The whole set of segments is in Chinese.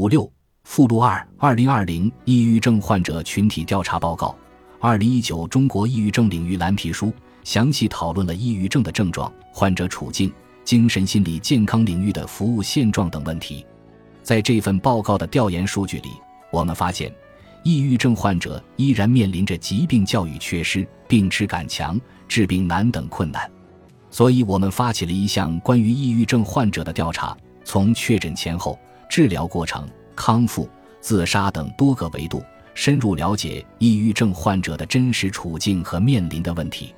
五六附录二：二零二零抑郁症患者群体调查报告，二零一九中国抑郁症领域蓝皮书，详细讨论了抑郁症的症状、患者处境、精神心理健康领域的服务现状等问题。在这份报告的调研数据里，我们发现，抑郁症患者依然面临着疾病教育缺失、病耻感强、治病难等困难。所以，我们发起了一项关于抑郁症患者的调查，从确诊前后、治疗过程、康复、自杀等多个维度，深入了解抑郁症患者的真实处境和面临的问题。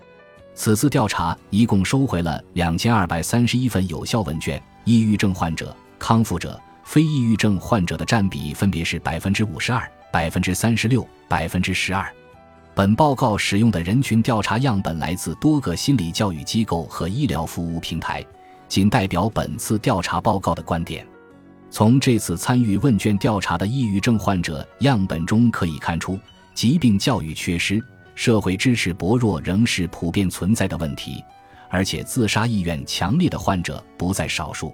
此次调查一共收回了两千二百三十一份有效问卷，抑郁症患者、康复者。非抑郁症患者的占比分别是百分之五十二、百分之三十六、百分之十二。本报告使用的人群调查样本来自多个心理教育机构和医疗服务平台，仅代表本次调查报告的观点。从这次参与问卷调查的抑郁症患者样本中可以看出，疾病教育缺失、社会支持薄弱仍是普遍存在的问题，而且自杀意愿强烈的患者不在少数。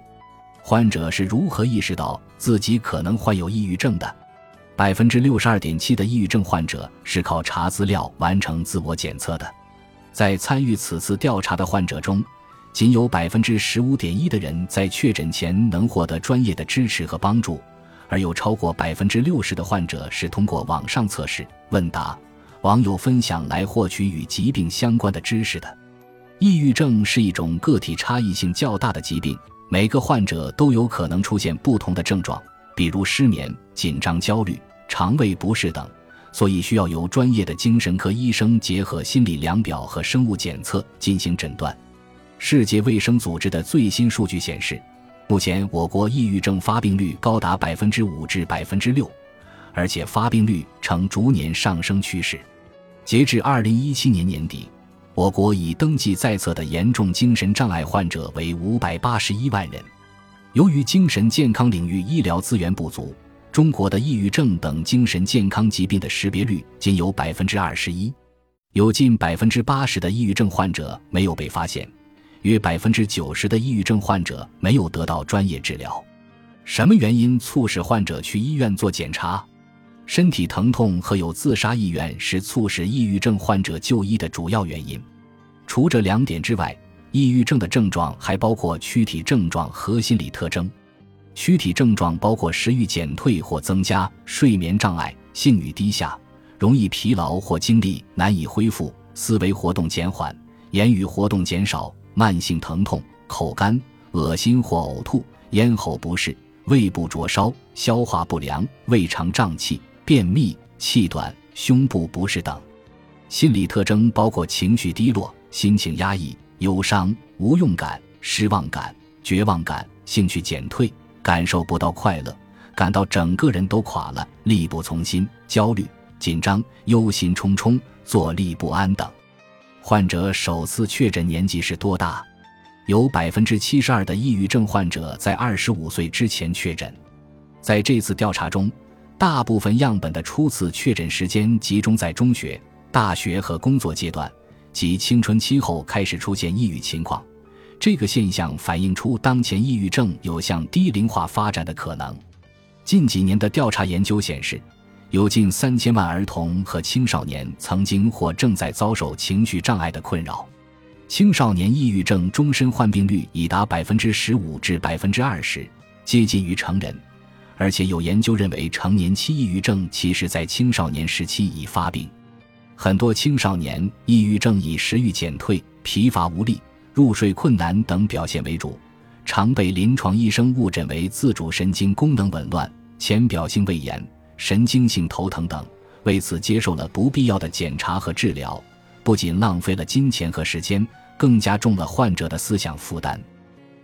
患者是如何意识到自己可能患有抑郁症的？百分之六十二点七的抑郁症患者是靠查资料完成自我检测的。在参与此次调查的患者中，仅有百分之十五点一的人在确诊前能获得专业的支持和帮助，而有超过百分之六十的患者是通过网上测试、问答、网友分享来获取与疾病相关的知识的。抑郁症是一种个体差异性较大的疾病。每个患者都有可能出现不同的症状，比如失眠、紧张、焦虑、肠胃不适等，所以需要由专业的精神科医生结合心理量表和生物检测进行诊断。世界卫生组织的最新数据显示，目前我国抑郁症发病率高达百分之五至百分之六，而且发病率呈逐年上升趋势。截至二零一七年年底。我国已登记在册的严重精神障碍患者为五百八十一万人。由于精神健康领域医疗资源不足，中国的抑郁症等精神健康疾病的识别率仅有百分之二十一，有近百分之八十的抑郁症患者没有被发现，约百分之九十的抑郁症患者没有得到专业治疗。什么原因促使患者去医院做检查？身体疼痛和有自杀意愿是促使抑郁症患者就医的主要原因。除这两点之外，抑郁症的症状还包括躯体症状和心理特征。躯体症状包括食欲减退或增加、睡眠障碍、性欲低下、容易疲劳或精力难以恢复、思维活动减缓、言语活动减少、慢性疼痛、口干、恶心或呕吐、咽喉不适、胃部灼烧、消化不良、胃肠胀气。便秘、气短、胸部不适等，心理特征包括情绪低落、心情压抑、忧伤、无用感、失望感、绝望感、兴趣减退、感受不到快乐、感到整个人都垮了、力不从心、焦虑、紧张、忧心忡忡、坐立不安等。患者首次确诊年纪是多大？有百分之七十二的抑郁症患者在二十五岁之前确诊。在这次调查中。大部分样本的初次确诊时间集中在中学、大学和工作阶段，即青春期后开始出现抑郁情况。这个现象反映出当前抑郁症有向低龄化发展的可能。近几年的调查研究显示，有近三千万儿童和青少年曾经或正在遭受情绪障碍的困扰。青少年抑郁症终身患病率已达百分之十五至百分之二十，接近于成人。而且有研究认为，成年期抑郁症其实在青少年时期已发病。很多青少年抑郁症以食欲减退、疲乏无力、入睡困难等表现为主，常被临床医生误诊为自主神经功能紊乱、浅表性胃炎、神经性头疼等，为此接受了不必要的检查和治疗，不仅浪费了金钱和时间，更加重了患者的思想负担。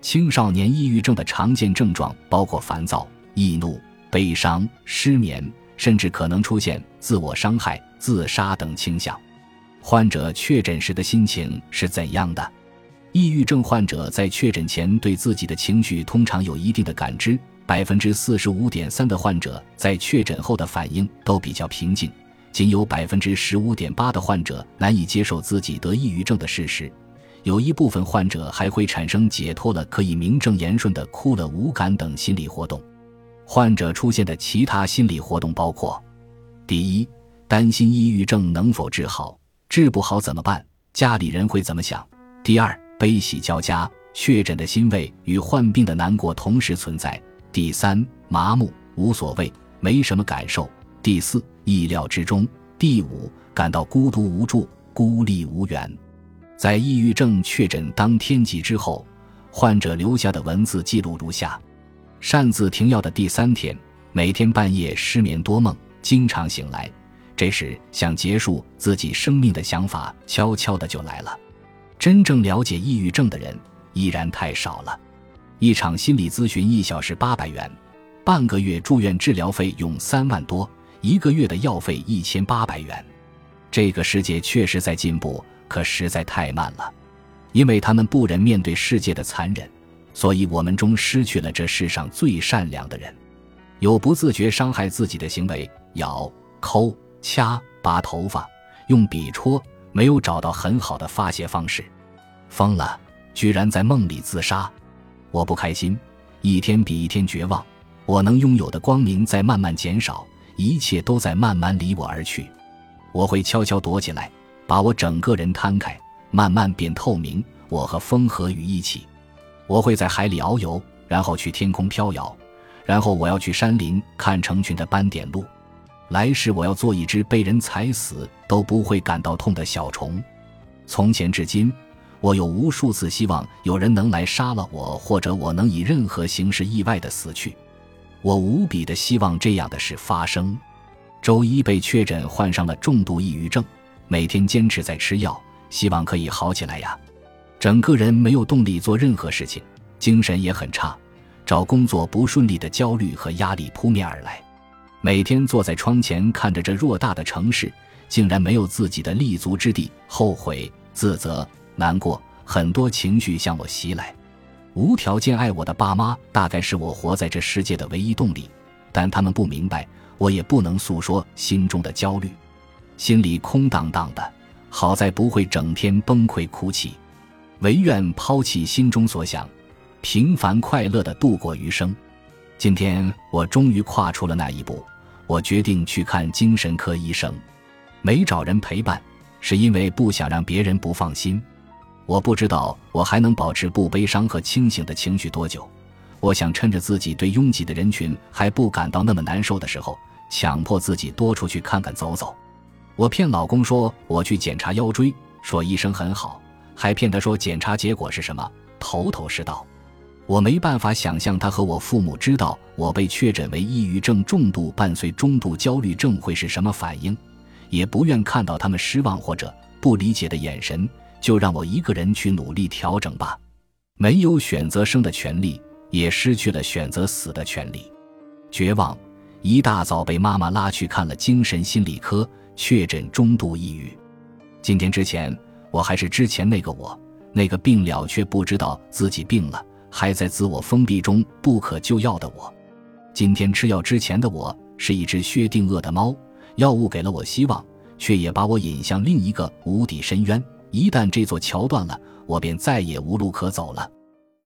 青少年抑郁症的常见症状包括烦躁。易怒、悲伤、失眠，甚至可能出现自我伤害、自杀等倾向。患者确诊时的心情是怎样的？抑郁症患者在确诊前对自己的情绪通常有一定的感知。百分之四十五点三的患者在确诊后的反应都比较平静，仅有百分之十五点八的患者难以接受自己得抑郁症的事实。有一部分患者还会产生解脱了、可以名正言顺的哭了、无感等心理活动。患者出现的其他心理活动包括：第一，担心抑郁症能否治好，治不好怎么办？家里人会怎么想？第二，悲喜交加，确诊的欣慰与患病的难过同时存在。第三，麻木，无所谓，没什么感受。第四，意料之中。第五，感到孤独无助、孤立无援。在抑郁症确诊当天即之后，患者留下的文字记录如下：擅自停药的第三天，每天半夜失眠多梦，经常醒来。这时，想结束自己生命的想法悄悄的就来了。真正了解抑郁症的人依然太少了。一场心理咨询一小时八百元，半个月住院治疗费用三万多，一个月的药费一千八百元。这个世界确实在进步，可实在太慢了。因为他们不忍面对世界的残忍，所以我们中失去了这世上最善良的人。有不自觉伤害自己的行为，咬、抠。掐、拔头发，用笔戳，没有找到很好的发泄方式，疯了，居然在梦里自杀，我不开心，一天比一天绝望，我能拥有的光明在慢慢减少，一切都在慢慢离我而去，我会悄悄躲起来，把我整个人摊开，慢慢变透明，我和风和雨一起，我会在海里遨游，然后去天空飘摇，然后我要去山林看成群的斑点鹿。来世我要做一只被人踩死都不会感到痛的小虫。从前至今，我有无数次希望有人能来杀了我，或者我能以任何形式意外的死去。我无比的希望这样的事发生。周一被确诊患上了重度抑郁症，每天坚持在吃药，希望可以好起来呀。整个人没有动力做任何事情，精神也很差，找工作不顺利的焦虑和压力扑面而来。每天坐在窗前看着这偌大的城市，竟然没有自己的立足之地，后悔、自责、难过，很多情绪向我袭来。无条件爱我的爸妈，大概是我活在这世界的唯一动力，但他们不明白，我也不能诉说心中的焦虑，心里空荡荡的。好在不会整天崩溃哭泣，唯愿抛弃心中所想，平凡快乐的度过余生。今天我终于跨出了那一步。我决定去看精神科医生，没找人陪伴，是因为不想让别人不放心。我不知道我还能保持不悲伤和清醒的情绪多久。我想趁着自己对拥挤的人群还不感到那么难受的时候，强迫自己多出去看看走走。我骗老公说我去检查腰椎，说医生很好，还骗他说检查结果是什么，头头是道。我没办法想象他和我父母知道我被确诊为抑郁症重度伴随中度焦虑症会是什么反应，也不愿看到他们失望或者不理解的眼神，就让我一个人去努力调整吧。没有选择生的权利，也失去了选择死的权利。绝望，一大早被妈妈拉去看了精神心理科，确诊中度抑郁。今天之前，我还是之前那个我，那个病了却不知道自己病了。还在自我封闭中不可救药的我，今天吃药之前的我是一只薛定谔的猫。药物给了我希望，却也把我引向另一个无底深渊。一旦这座桥断了，我便再也无路可走了。